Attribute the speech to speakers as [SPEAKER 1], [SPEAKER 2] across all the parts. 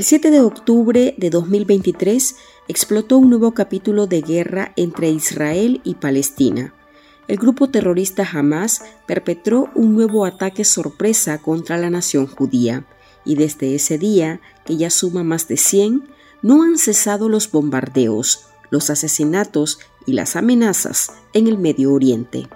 [SPEAKER 1] El 7 de octubre de 2023 explotó un nuevo capítulo de guerra entre Israel y Palestina. El grupo terrorista Hamas perpetró un nuevo ataque sorpresa contra la nación judía y desde ese día, que ya suma más de 100, no han cesado los bombardeos, los asesinatos y las amenazas en el Medio Oriente.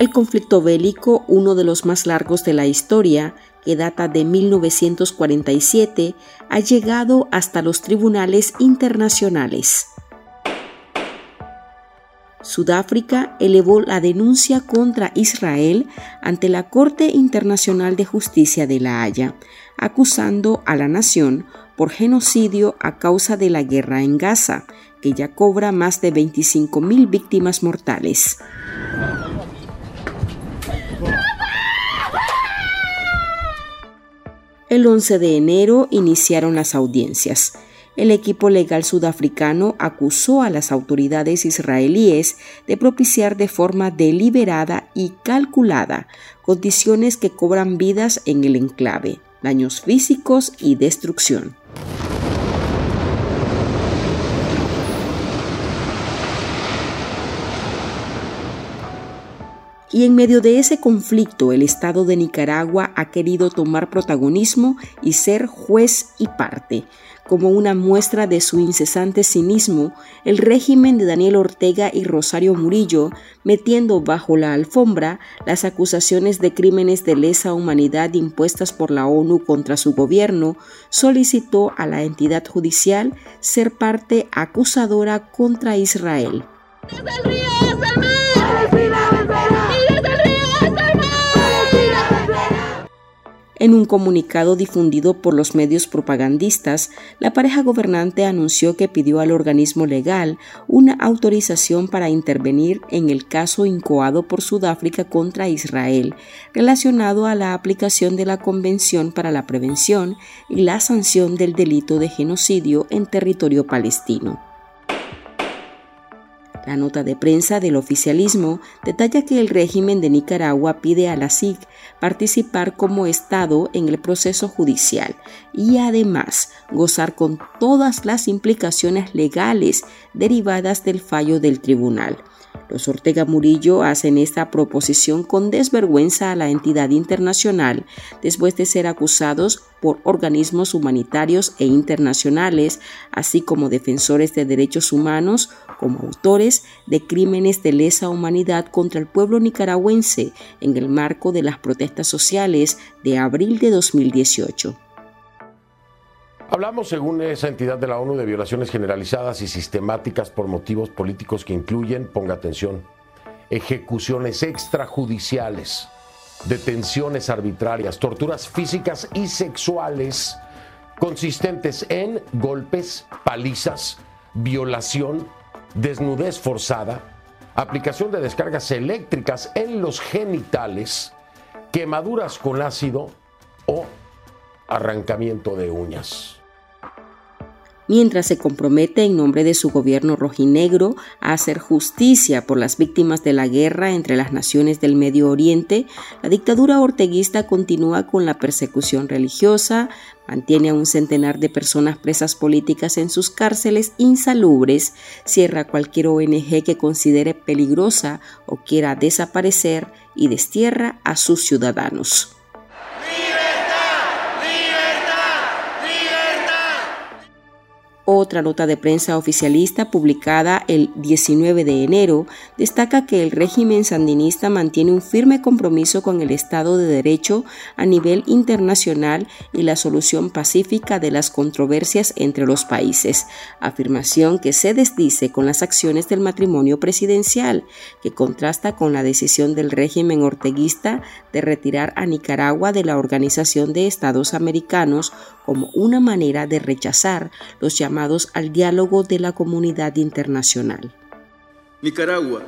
[SPEAKER 1] El conflicto bélico, uno de los más largos de la historia, que data de 1947, ha llegado hasta los tribunales internacionales. Sudáfrica elevó la denuncia contra Israel ante la Corte Internacional de Justicia de La Haya, acusando a la nación por genocidio a causa de la guerra en Gaza, que ya cobra más de 25.000 víctimas mortales. El 11 de enero iniciaron las audiencias. El equipo legal sudafricano acusó a las autoridades israelíes de propiciar de forma deliberada y calculada condiciones que cobran vidas en el enclave, daños físicos y destrucción. Y en medio de ese conflicto, el Estado de Nicaragua ha querido tomar protagonismo y ser juez y parte. Como una muestra de su incesante cinismo, el régimen de Daniel Ortega y Rosario Murillo, metiendo bajo la alfombra las acusaciones de crímenes de lesa humanidad impuestas por la ONU contra su gobierno, solicitó a la entidad judicial ser parte acusadora contra Israel. En un comunicado difundido por los medios propagandistas, la pareja gobernante anunció que pidió al organismo legal una autorización para intervenir en el caso incoado por Sudáfrica contra Israel, relacionado a la aplicación de la Convención para la Prevención y la Sanción del Delito de Genocidio en territorio palestino. La nota de prensa del oficialismo detalla que el régimen de Nicaragua pide a la SIC participar como Estado en el proceso judicial y además gozar con todas las implicaciones legales derivadas del fallo del tribunal. Los Ortega Murillo hacen esta proposición con desvergüenza a la entidad internacional después de ser acusados por organismos humanitarios e internacionales, así como defensores de derechos humanos, como autores de crímenes de lesa humanidad contra el pueblo nicaragüense en el marco de las protestas sociales de abril de 2018.
[SPEAKER 2] Hablamos, según esa entidad de la ONU, de violaciones generalizadas y sistemáticas por motivos políticos que incluyen, ponga atención, ejecuciones extrajudiciales, detenciones arbitrarias, torturas físicas y sexuales consistentes en golpes, palizas, violación, desnudez forzada, aplicación de descargas eléctricas en los genitales, quemaduras con ácido o arrancamiento de uñas
[SPEAKER 1] mientras se compromete en nombre de su gobierno rojinegro a hacer justicia por las víctimas de la guerra entre las naciones del Medio Oriente, la dictadura orteguista continúa con la persecución religiosa, mantiene a un centenar de personas presas políticas en sus cárceles insalubres, cierra cualquier ONG que considere peligrosa o quiera desaparecer y destierra a sus ciudadanos. Otra nota de prensa oficialista publicada el 19 de enero destaca que el régimen sandinista mantiene un firme compromiso con el Estado de Derecho a nivel internacional y la solución pacífica de las controversias entre los países, afirmación que se desdice con las acciones del matrimonio presidencial, que contrasta con la decisión del régimen orteguista de retirar a Nicaragua de la Organización de Estados Americanos como una manera de rechazar los llamados al diálogo de la comunidad internacional.
[SPEAKER 3] Nicaragua,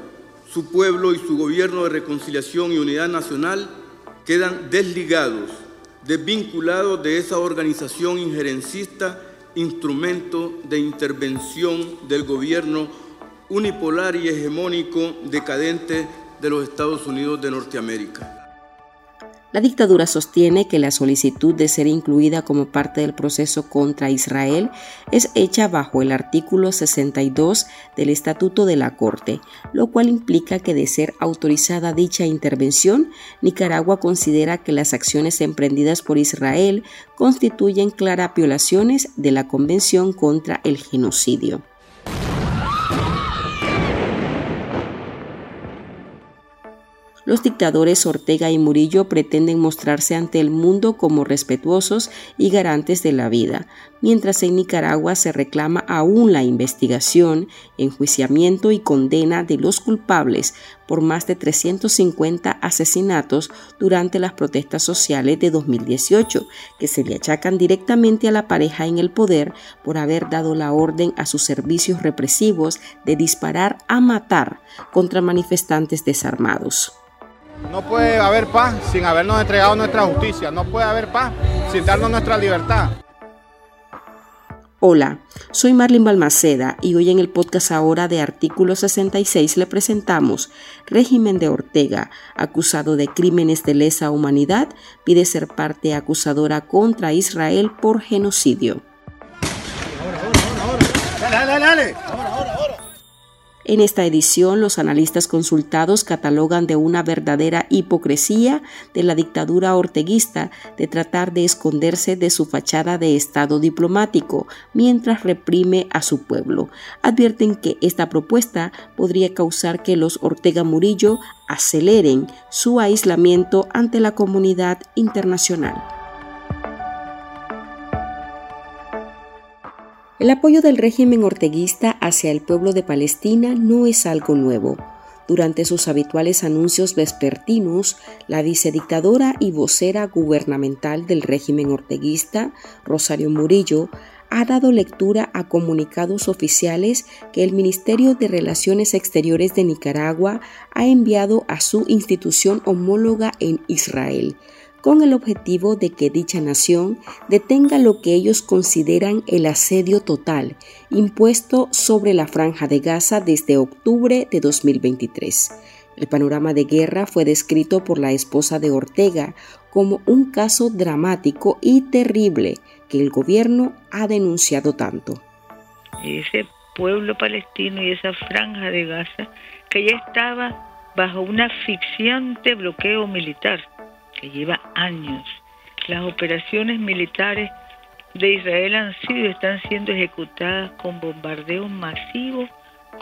[SPEAKER 3] su pueblo y su gobierno de reconciliación y unidad nacional quedan desligados, desvinculados de esa organización injerencista, instrumento de intervención del gobierno unipolar y hegemónico decadente de los Estados Unidos de Norteamérica.
[SPEAKER 1] La dictadura sostiene que la solicitud de ser incluida como parte del proceso contra Israel es hecha bajo el artículo 62 del Estatuto de la Corte, lo cual implica que de ser autorizada dicha intervención, Nicaragua considera que las acciones emprendidas por Israel constituyen claras violaciones de la Convención contra el Genocidio. Los dictadores Ortega y Murillo pretenden mostrarse ante el mundo como respetuosos y garantes de la vida, mientras en Nicaragua se reclama aún la investigación, enjuiciamiento y condena de los culpables por más de 350 asesinatos durante las protestas sociales de 2018, que se le achacan directamente a la pareja en el poder por haber dado la orden a sus servicios represivos de disparar a matar contra manifestantes desarmados.
[SPEAKER 4] No puede haber paz sin habernos entregado nuestra justicia. No puede haber paz sin darnos nuestra libertad.
[SPEAKER 1] Hola, soy Marlene Balmaceda y hoy en el podcast ahora de Artículo 66 le presentamos Régimen de Ortega, acusado de crímenes de lesa humanidad, pide ser parte acusadora contra Israel por genocidio. Dale, dale, dale. En esta edición, los analistas consultados catalogan de una verdadera hipocresía de la dictadura orteguista de tratar de esconderse de su fachada de Estado diplomático mientras reprime a su pueblo. Advierten que esta propuesta podría causar que los Ortega Murillo aceleren su aislamiento ante la comunidad internacional. El apoyo del régimen orteguista hacia el pueblo de Palestina no es algo nuevo. Durante sus habituales anuncios vespertinos, la vicedictadora y vocera gubernamental del régimen orteguista, Rosario Murillo, ha dado lectura a comunicados oficiales que el Ministerio de Relaciones Exteriores de Nicaragua ha enviado a su institución homóloga en Israel, con el objetivo de que dicha nación detenga lo que ellos consideran el asedio total impuesto sobre la franja de Gaza desde octubre de 2023. El panorama de guerra fue descrito por la esposa de Ortega como un caso dramático y terrible que el gobierno ha denunciado tanto.
[SPEAKER 5] Ese pueblo palestino y esa franja de Gaza que ya estaba bajo un asfixiante bloqueo militar que lleva años. Las operaciones militares de Israel han sido y están siendo ejecutadas con bombardeos masivos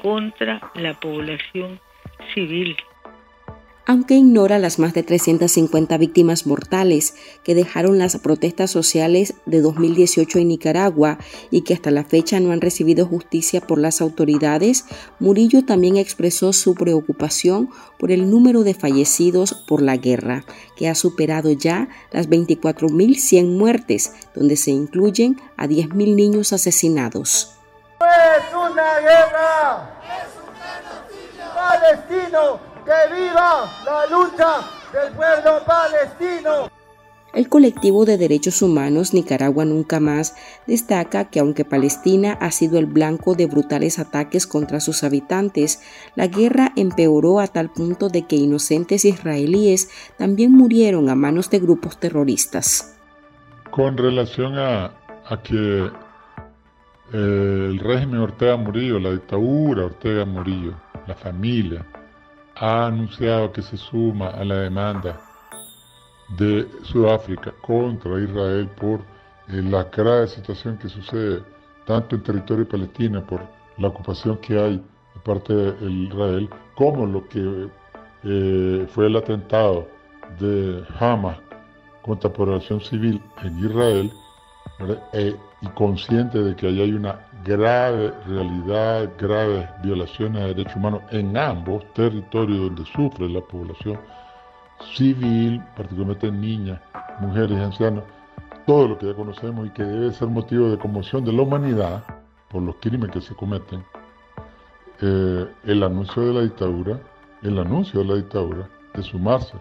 [SPEAKER 5] contra la población civil
[SPEAKER 1] aunque ignora las más de 350 víctimas mortales que dejaron las protestas sociales de 2018 en Nicaragua y que hasta la fecha no han recibido justicia por las autoridades, Murillo también expresó su preocupación por el número de fallecidos por la guerra, que ha superado ya las 24.100 muertes, donde se incluyen a 10.000 niños asesinados.
[SPEAKER 6] es una guerra! ¡Es un palestino! ¡Que viva la lucha del pueblo palestino!
[SPEAKER 1] El colectivo de derechos humanos Nicaragua Nunca Más destaca que aunque Palestina ha sido el blanco de brutales ataques contra sus habitantes, la guerra empeoró a tal punto de que inocentes israelíes también murieron a manos de grupos terroristas.
[SPEAKER 7] Con relación a, que eh, el régimen Ortega Murillo, la dictadura Ortega Murillo, la familia, ha anunciado que se suma a la demanda de Sudáfrica contra Israel por eh, la grave situación que sucede tanto en territorio palestino por la ocupación que hay de parte de Israel, como lo que eh, fue el atentado de Hamas contra población civil en Israel, eh, y consciente de que allá hay una grave realidad, graves violaciones de derechos humanos en ambos territorios donde sufre la población civil, particularmente niñas, mujeres y ancianos, todo lo que ya conocemos y que debe ser motivo de conmoción de la humanidad por los crímenes que se cometen, eh, el anuncio de la dictadura, el anuncio de la dictadura de sumarse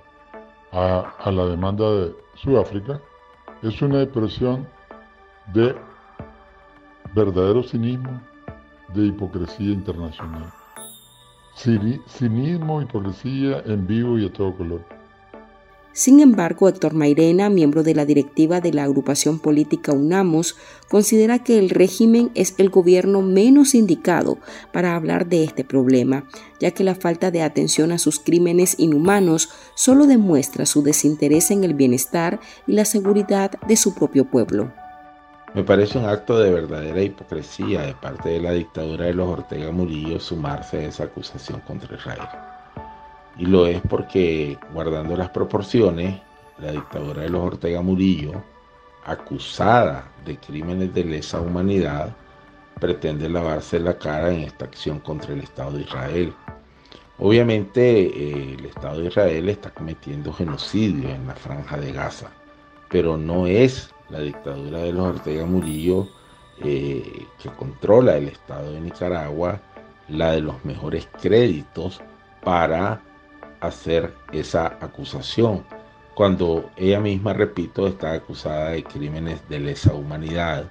[SPEAKER 7] a, a la demanda de Sudáfrica, es una expresión de verdadero cinismo, de hipocresía internacional. Cinismo, hipocresía en vivo y a todo color.
[SPEAKER 1] Sin embargo, Héctor Mairena, miembro de la directiva de la agrupación política UNAMOS, considera que el régimen es el gobierno menos indicado para hablar de este problema, ya que la falta de atención a sus crímenes inhumanos solo demuestra su desinterés en el bienestar y la seguridad de su propio pueblo.
[SPEAKER 8] Me parece un acto de verdadera hipocresía de parte de la dictadura de los Ortega Murillo sumarse a esa acusación contra Israel. Y lo es porque, guardando las proporciones, la dictadura de los Ortega Murillo, acusada de crímenes de lesa humanidad, pretende lavarse la cara en esta acción contra el Estado de Israel. Obviamente eh, el Estado de Israel está cometiendo genocidio en la franja de Gaza, pero no es la dictadura de los Ortega Murillo, eh, que controla el Estado de Nicaragua, la de los mejores créditos para hacer esa acusación, cuando ella misma, repito, está acusada de crímenes de lesa humanidad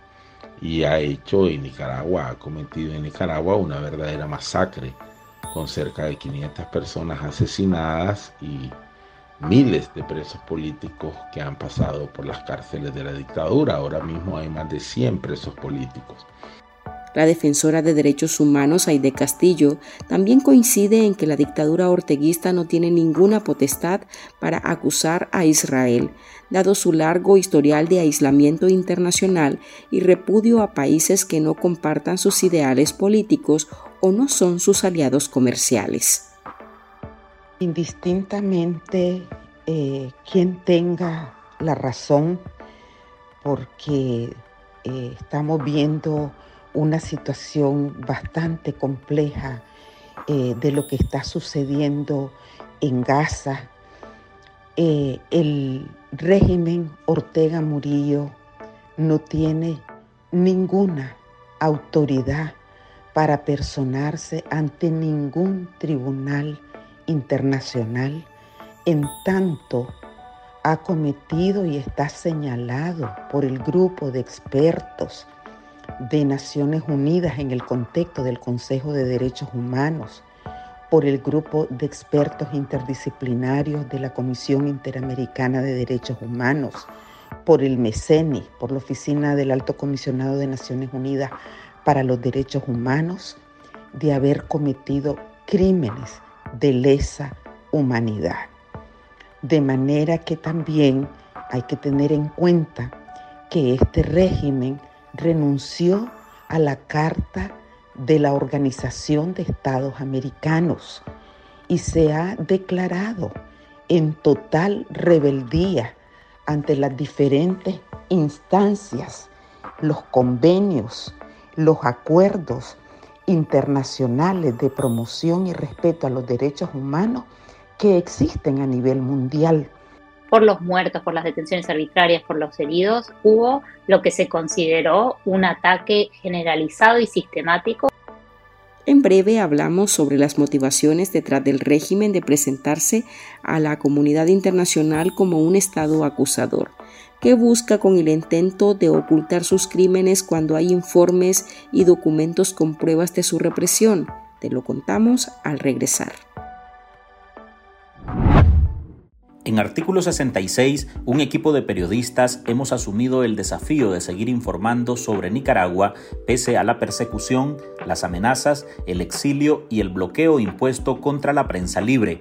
[SPEAKER 8] y ha hecho en Nicaragua, ha cometido en Nicaragua una verdadera masacre, con cerca de 500 personas asesinadas y miles de presos políticos que han pasado por las cárceles de la dictadura. Ahora mismo hay más de 100 presos políticos.
[SPEAKER 1] La defensora de derechos humanos, Aide Castillo, también coincide en que la dictadura orteguista no tiene ninguna potestad para acusar a Israel, dado su largo historial de aislamiento internacional y repudio a países que no compartan sus ideales políticos o no son sus aliados comerciales.
[SPEAKER 9] Indistintamente eh, quien tenga la razón, porque eh, estamos viendo una situación bastante compleja eh, de lo que está sucediendo en Gaza. el régimen Ortega Murillo no tiene ninguna autoridad para personarse ante ningún tribunal internacional en tanto ha cometido y está señalado por el grupo de expertos de Naciones Unidas en el contexto del Consejo de Derechos Humanos, por el grupo de expertos interdisciplinarios de la Comisión Interamericana de Derechos Humanos, por el MECENI, por la Oficina del Alto Comisionado de Naciones Unidas para los Derechos Humanos, de haber cometido crímenes de lesa humanidad. De manera que también hay que tener en cuenta que este régimen renunció a la Carta de la Organización de Estados Americanos y se ha declarado en total rebeldía ante las diferentes instancias, los convenios, los acuerdos internacionales de promoción y respeto a los derechos humanos que existen a nivel mundial.
[SPEAKER 10] Por los muertos, por las detenciones arbitrarias, por los heridos, hubo lo que se consideró un ataque generalizado y sistemático.
[SPEAKER 1] En breve hablamos sobre las motivaciones detrás del régimen de presentarse a la comunidad internacional como un Estado acusador que busca con el intento de ocultar sus crímenes cuando hay informes y documentos con pruebas de su represión. Te lo contamos al regresar.
[SPEAKER 11] En artículo 66, un equipo de periodistas hemos asumido el desafío de seguir informando sobre Nicaragua pese a la persecución, las amenazas, el exilio y el bloqueo impuesto contra la prensa libre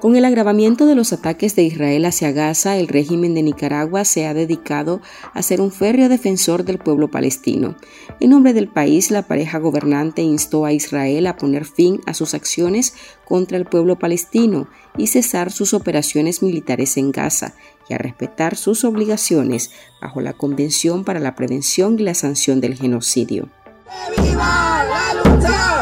[SPEAKER 1] Con el agravamiento de los ataques de Israel hacia Gaza, el régimen de Nicaragua se ha dedicado a ser un férreo defensor del pueblo palestino. En nombre del país, la pareja gobernante instó a Israel a poner fin a sus acciones contra el pueblo palestino y cesar sus operaciones militares en Gaza y a respetar sus obligaciones bajo la Convención para la Prevención y la Sanción del Genocidio. ¡Viva la lucha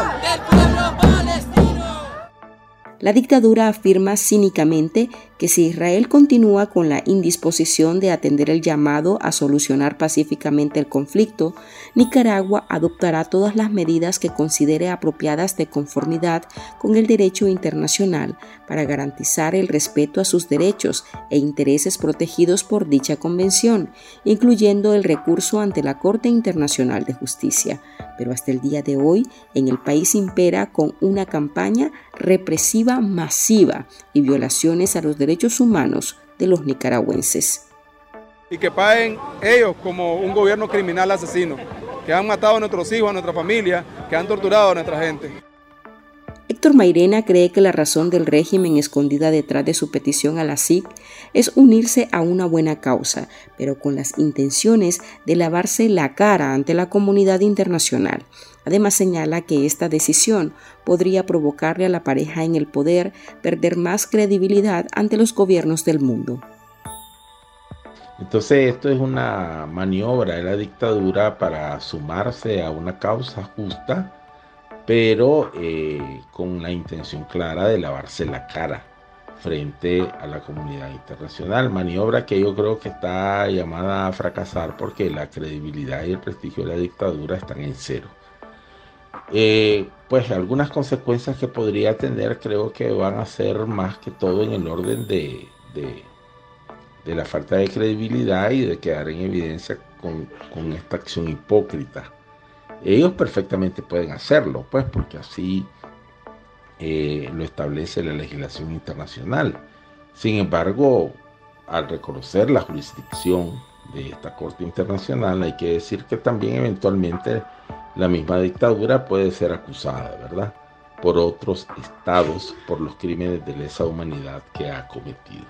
[SPEAKER 1] la dictadura afirma cínicamente que si Israel continúa con la indisposición de atender el llamado a solucionar pacíficamente el conflicto, Nicaragua adoptará todas las medidas que considere apropiadas de conformidad con el derecho internacional para garantizar el respeto a sus derechos e intereses protegidos por dicha convención, incluyendo el recurso ante la Corte Internacional de Justicia. Pero hasta el día de hoy, en el país impera con una campaña represiva masiva y violaciones a los humanos de los nicaragüenses.
[SPEAKER 4] Y que paguen ellos como un gobierno criminal asesino, que han matado a nuestros hijos, a nuestra familia, que han torturado a nuestra gente.
[SPEAKER 1] Héctor Mairena cree que la razón del régimen escondida detrás de su petición a la SIC es unirse a una buena causa, pero con las intenciones de lavarse la cara ante la comunidad internacional. Además señala que esta decisión podría provocarle a la pareja en el poder perder más credibilidad ante los gobiernos del mundo.
[SPEAKER 8] Entonces esto es una maniobra de la dictadura para sumarse a una causa justa pero eh, con la intención clara de lavarse la cara frente a la comunidad internacional. Maniobra que yo creo que está llamada a fracasar porque la credibilidad y el prestigio de la dictadura están en cero. Eh, pues algunas consecuencias que podría tener creo que van a ser más que todo en el orden de, de, la falta de credibilidad y de quedar en evidencia con, con esta acción hipócrita ellos perfectamente pueden hacerlo, pues porque así eh, lo establece la legislación internacional. Sin embargo, al reconocer la jurisdicción de esta Corte Internacional, hay que decir que también eventualmente la misma dictadura puede ser acusada, ¿verdad? Por otros estados por los crímenes de lesa humanidad que ha cometido.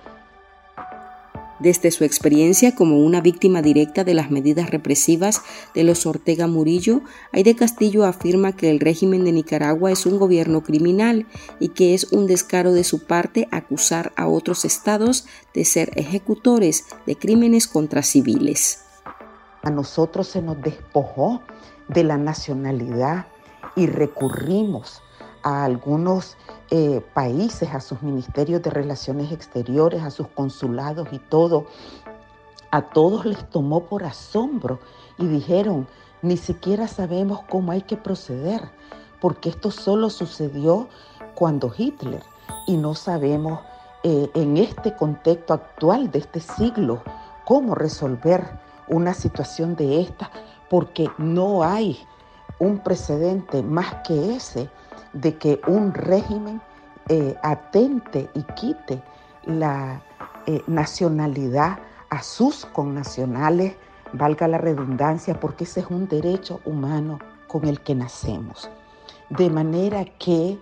[SPEAKER 1] Desde su experiencia como una víctima directa de las medidas represivas de los Ortega Murillo, Aide Castillo afirma que el régimen de Nicaragua es un gobierno criminal y que es un descaro de su parte acusar a otros estados de ser ejecutores de crímenes contra civiles.
[SPEAKER 9] A nosotros se nos despojó de la nacionalidad y recurrimos a algunos eh, países, a sus ministerios de relaciones exteriores, a sus consulados y todo, a todos les tomó por asombro y dijeron, ni siquiera sabemos cómo hay que proceder, porque esto solo sucedió cuando Hitler y no sabemos eh, en este contexto actual de este siglo cómo resolver una situación de esta, porque no hay un precedente más que ese de que un régimen eh, atente y quite la eh, nacionalidad a sus connacionales, valga la redundancia, porque ese es un derecho humano con el que nacemos. De manera que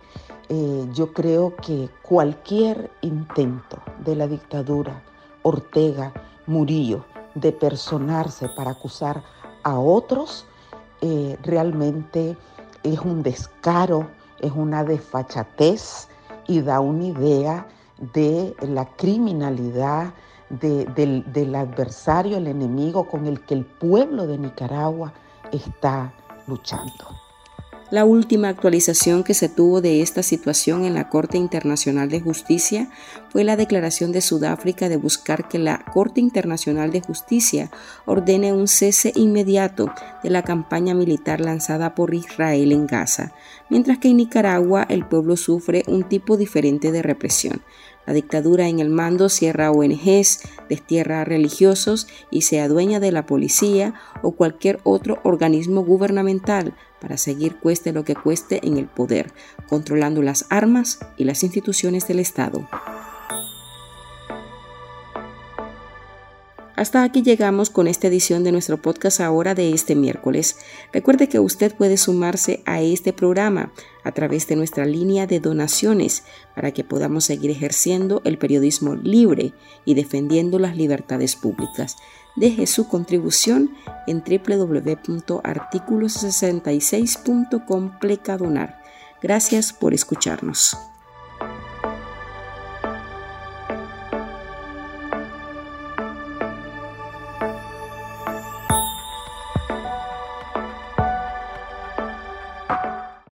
[SPEAKER 9] eh, yo creo que cualquier intento de la dictadura Ortega Murillo de personarse para acusar a otros realmente es un descaro, es una desfachatez y da una idea de la criminalidad del, del adversario, el enemigo con el que el pueblo de Nicaragua está luchando.
[SPEAKER 1] La última actualización que se tuvo de esta situación en la Corte Internacional de Justicia fue la declaración de Sudáfrica de buscar que la Corte Internacional de Justicia ordene un cese inmediato de la campaña militar lanzada por Israel en Gaza, mientras que en Nicaragua el pueblo sufre un tipo diferente de represión. La dictadura en el mando cierra ONGs, destierra a religiosos y se adueña de la policía o cualquier otro organismo gubernamental para seguir cueste lo que cueste en el poder, controlando las armas y las instituciones del Estado. Hasta aquí llegamos con esta edición de nuestro podcast ahora de este miércoles. Recuerde que usted puede sumarse a este programa a través de nuestra línea de donaciones para que podamos seguir ejerciendo el periodismo libre y defendiendo las libertades públicas. Deje su contribución en www.articulos66.com pleca donar. Gracias por escucharnos.